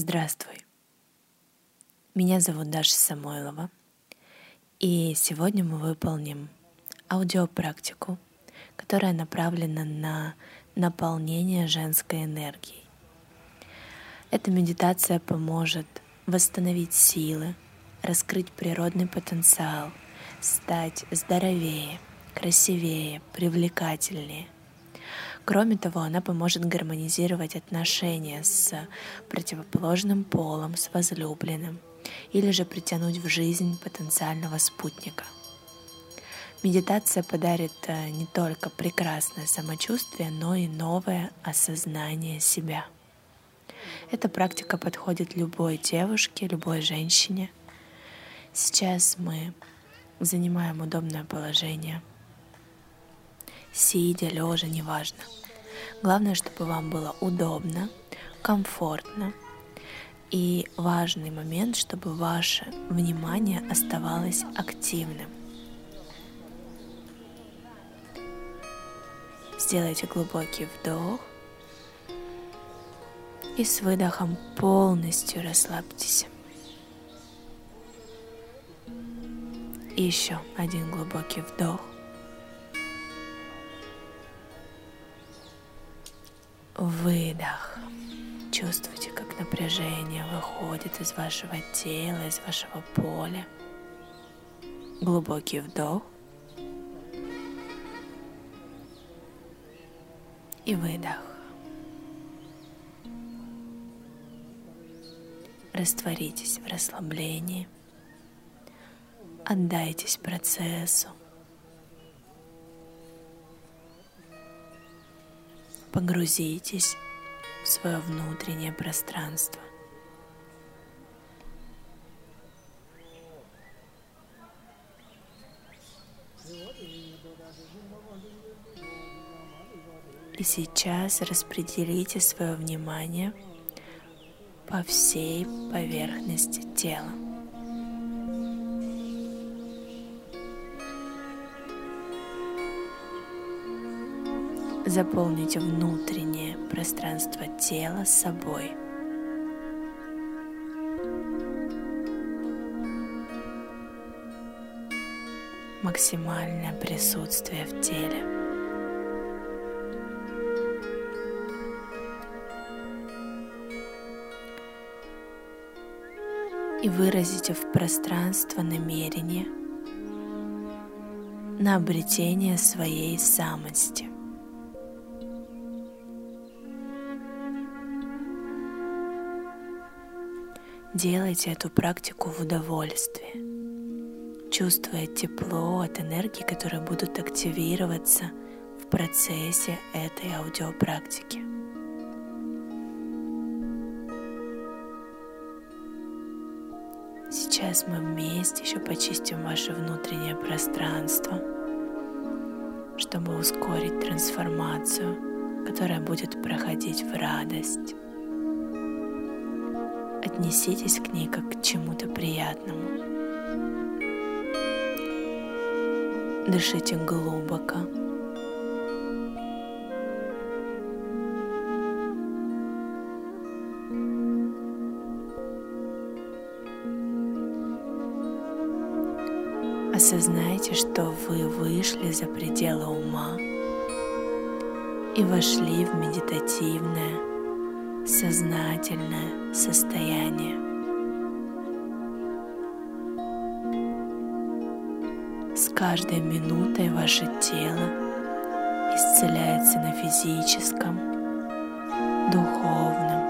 Здравствуй. Меня зовут Даша Самойлова, и сегодня мы выполним аудиопрактику, которая направлена на наполнение женской энергией. Эта медитация поможет восстановить силы, раскрыть природный потенциал, стать здоровее, красивее, привлекательнее – Кроме того, она поможет гармонизировать отношения с противоположным полом, с возлюбленным, или же притянуть в жизнь потенциального спутника. Медитация подарит э, не только прекрасное самочувствие, но и новое осознание себя. Эта практика подходит любой девушке, любой женщине. Сейчас мы занимаем удобное положение – сидя, лежа, неважно. Главное, чтобы вам было удобно, комфортно. И важный момент, чтобы ваше внимание оставалось активным. Сделайте глубокий вдох и с выдохом полностью расслабьтесь. И еще один глубокий вдох – Выдох. Чувствуйте, как напряжение выходит из вашего тела, из вашего поля. Глубокий вдох. И выдох. Растворитесь в расслаблении. Отдайтесь процессу. Погрузитесь в свое внутреннее пространство. И сейчас распределите свое внимание по всей поверхности тела. Заполните внутреннее пространство тела собой. Максимальное присутствие в теле. И выразите в пространство намерение на обретение своей самости – Делайте эту практику в удовольствии, чувствуя тепло от энергии, которые будут активироваться в процессе этой аудиопрактики. Сейчас мы вместе еще почистим ваше внутреннее пространство, чтобы ускорить трансформацию, которая будет проходить в радость. Отнеситесь к ней как к чему-то приятному. Дышите глубоко. Осознайте, что вы вышли за пределы ума и вошли в медитативное сознательное состояние. С каждой минутой ваше тело исцеляется на физическом, духовном,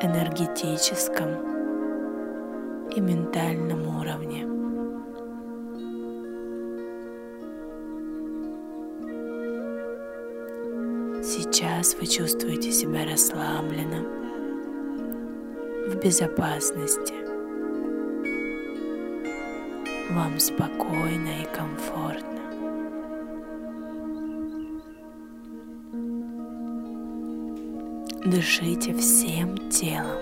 энергетическом и ментальном уровне. Сейчас вы чувствуете себя расслабленно, безопасности. Вам спокойно и комфортно. Дышите всем телом.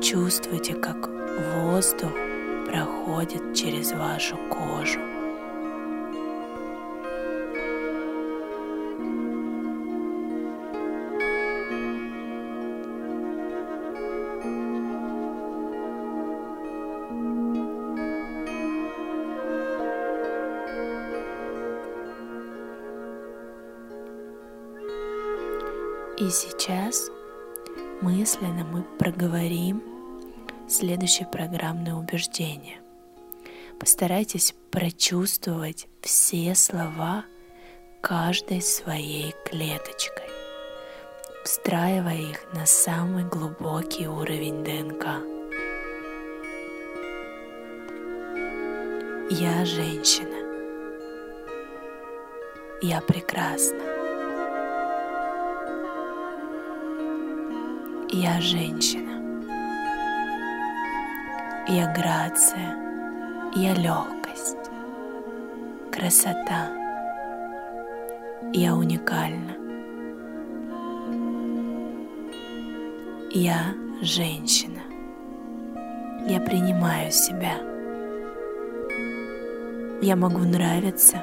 Чувствуйте, как воздух проходит через вашу кожу. Сейчас мысленно мы проговорим следующее программное убеждение. Постарайтесь прочувствовать все слова каждой своей клеточкой, встраивая их на самый глубокий уровень ДНК. Я женщина. Я прекрасна. Я женщина. Я грация. Я легкость. Красота. Я уникальна. Я женщина. Я принимаю себя. Я могу нравиться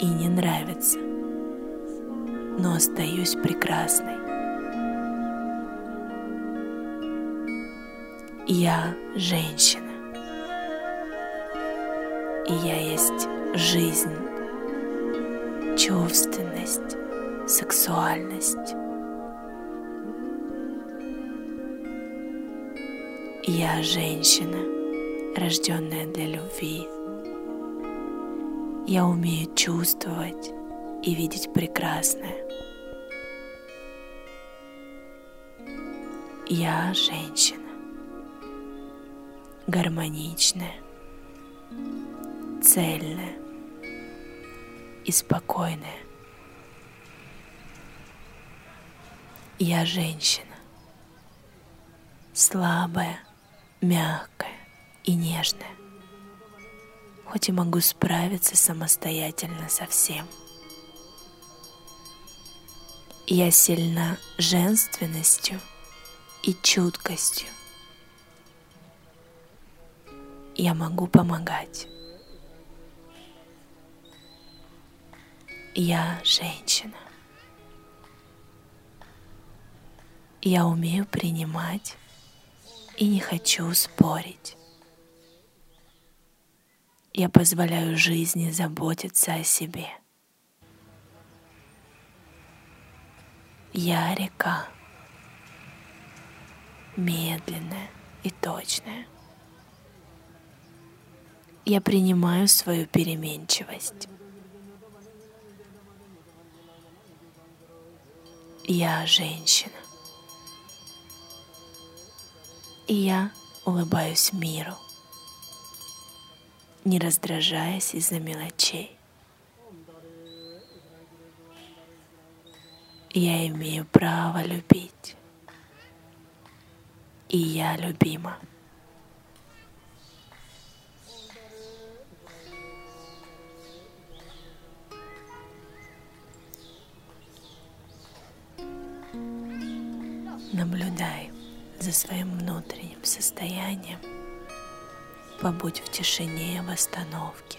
и не нравиться, но остаюсь прекрасной. Я женщина. И я есть жизнь, чувственность, сексуальность. Я женщина, рожденная для любви. Я умею чувствовать и видеть прекрасное. Я женщина гармоничная, цельная и спокойная. Я женщина, слабая, мягкая и нежная, хоть и могу справиться самостоятельно со всем. Я сильна женственностью и чуткостью я могу помогать. Я женщина. Я умею принимать и не хочу спорить. Я позволяю жизни заботиться о себе. Я река, медленная и точная я принимаю свою переменчивость. Я женщина. И я улыбаюсь миру, не раздражаясь из-за мелочей. Я имею право любить. И я любима. за своим внутренним состоянием, побудь в тишине и в остановке.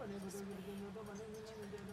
बनेंगे तो बनेंगे तो बनेंगे तो बनेंगे